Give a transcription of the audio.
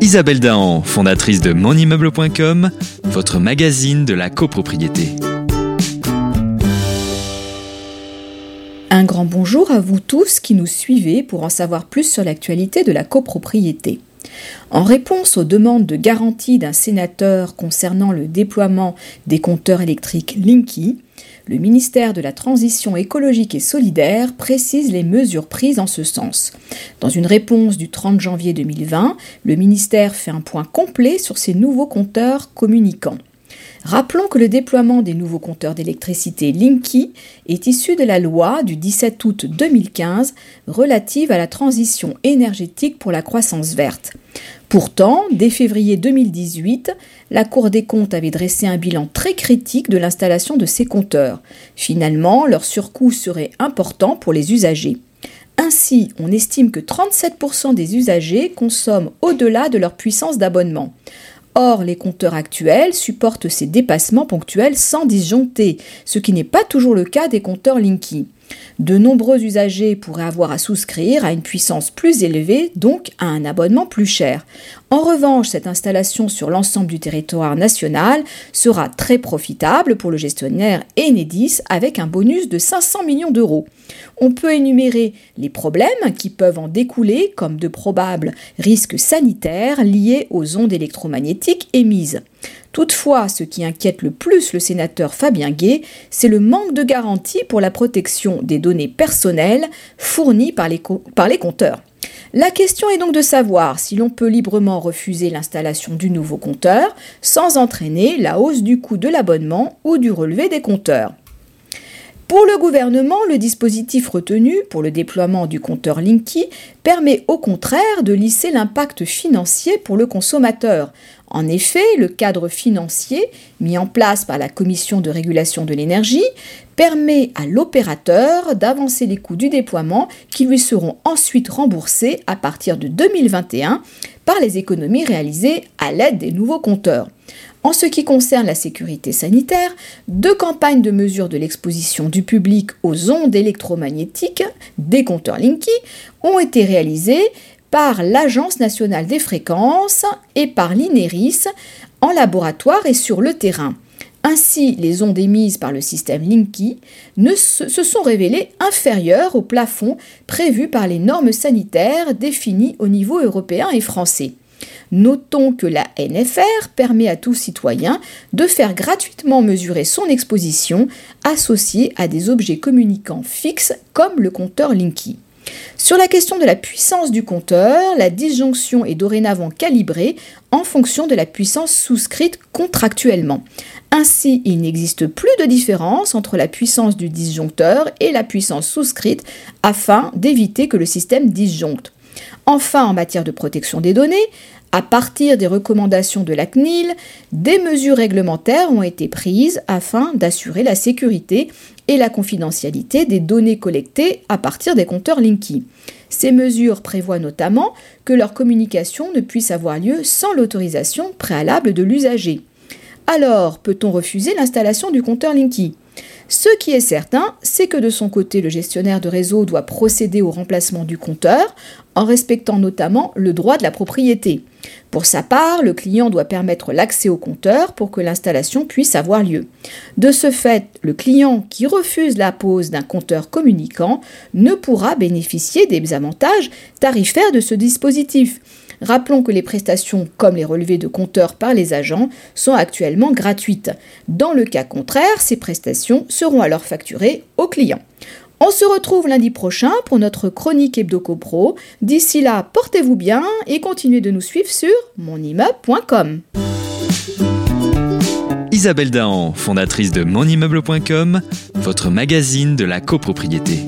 Isabelle Dahan, fondatrice de monimmeuble.com, votre magazine de la copropriété. Un grand bonjour à vous tous qui nous suivez pour en savoir plus sur l'actualité de la copropriété. En réponse aux demandes de garantie d'un sénateur concernant le déploiement des compteurs électriques Linky, le ministère de la Transition écologique et solidaire précise les mesures prises en ce sens. Dans une réponse du 30 janvier 2020, le ministère fait un point complet sur ces nouveaux compteurs communicants. Rappelons que le déploiement des nouveaux compteurs d'électricité Linky est issu de la loi du 17 août 2015 relative à la transition énergétique pour la croissance verte. Pourtant, dès février 2018, la Cour des comptes avait dressé un bilan très critique de l'installation de ces compteurs. Finalement, leur surcoût serait important pour les usagers. Ainsi, on estime que 37% des usagers consomment au-delà de leur puissance d'abonnement. Or, les compteurs actuels supportent ces dépassements ponctuels sans disjoncter, ce qui n'est pas toujours le cas des compteurs Linky. De nombreux usagers pourraient avoir à souscrire à une puissance plus élevée, donc à un abonnement plus cher. En revanche, cette installation sur l'ensemble du territoire national sera très profitable pour le gestionnaire Enedis avec un bonus de 500 millions d'euros. On peut énumérer les problèmes qui peuvent en découler comme de probables risques sanitaires liés aux ondes électromagnétiques émises. Toutefois, ce qui inquiète le plus le sénateur Fabien Gay, c'est le manque de garantie pour la protection des données personnelles fournies par les, par les compteurs. La question est donc de savoir si l'on peut librement refuser l'installation du nouveau compteur sans entraîner la hausse du coût de l'abonnement ou du relevé des compteurs. Pour le gouvernement, le dispositif retenu pour le déploiement du compteur Linky permet au contraire de lisser l'impact financier pour le consommateur. En effet, le cadre financier mis en place par la Commission de régulation de l'énergie permet à l'opérateur d'avancer les coûts du déploiement qui lui seront ensuite remboursés à partir de 2021 par les économies réalisées à l'aide des nouveaux compteurs. En ce qui concerne la sécurité sanitaire, deux campagnes de mesure de l'exposition du public aux ondes électromagnétiques des compteurs Linky ont été réalisées par l'Agence nationale des fréquences et par l'INERIS en laboratoire et sur le terrain. Ainsi, les ondes émises par le système Linky ne se, se sont révélées inférieures au plafond prévu par les normes sanitaires définies au niveau européen et français. Notons que la NFR permet à tout citoyen de faire gratuitement mesurer son exposition associée à des objets communicants fixes comme le compteur Linky. Sur la question de la puissance du compteur, la disjonction est dorénavant calibrée en fonction de la puissance souscrite contractuellement. Ainsi, il n'existe plus de différence entre la puissance du disjoncteur et la puissance souscrite afin d'éviter que le système disjoncte. Enfin, en matière de protection des données, à partir des recommandations de la CNIL, des mesures réglementaires ont été prises afin d'assurer la sécurité et la confidentialité des données collectées à partir des compteurs Linky. Ces mesures prévoient notamment que leur communication ne puisse avoir lieu sans l'autorisation préalable de l'usager. Alors, peut-on refuser l'installation du compteur Linky? Ce qui est certain, c'est que de son côté, le gestionnaire de réseau doit procéder au remplacement du compteur en respectant notamment le droit de la propriété. Pour sa part, le client doit permettre l'accès au compteur pour que l'installation puisse avoir lieu. De ce fait, le client qui refuse la pose d'un compteur communicant ne pourra bénéficier des avantages tarifaires de ce dispositif. Rappelons que les prestations comme les relevés de compteurs par les agents sont actuellement gratuites. Dans le cas contraire, ces prestations seront alors facturées aux clients. On se retrouve lundi prochain pour notre chronique HebdoCopro. D'ici là, portez-vous bien et continuez de nous suivre sur monimmeuble.com. Isabelle Dahan, fondatrice de monimmeuble.com, votre magazine de la copropriété.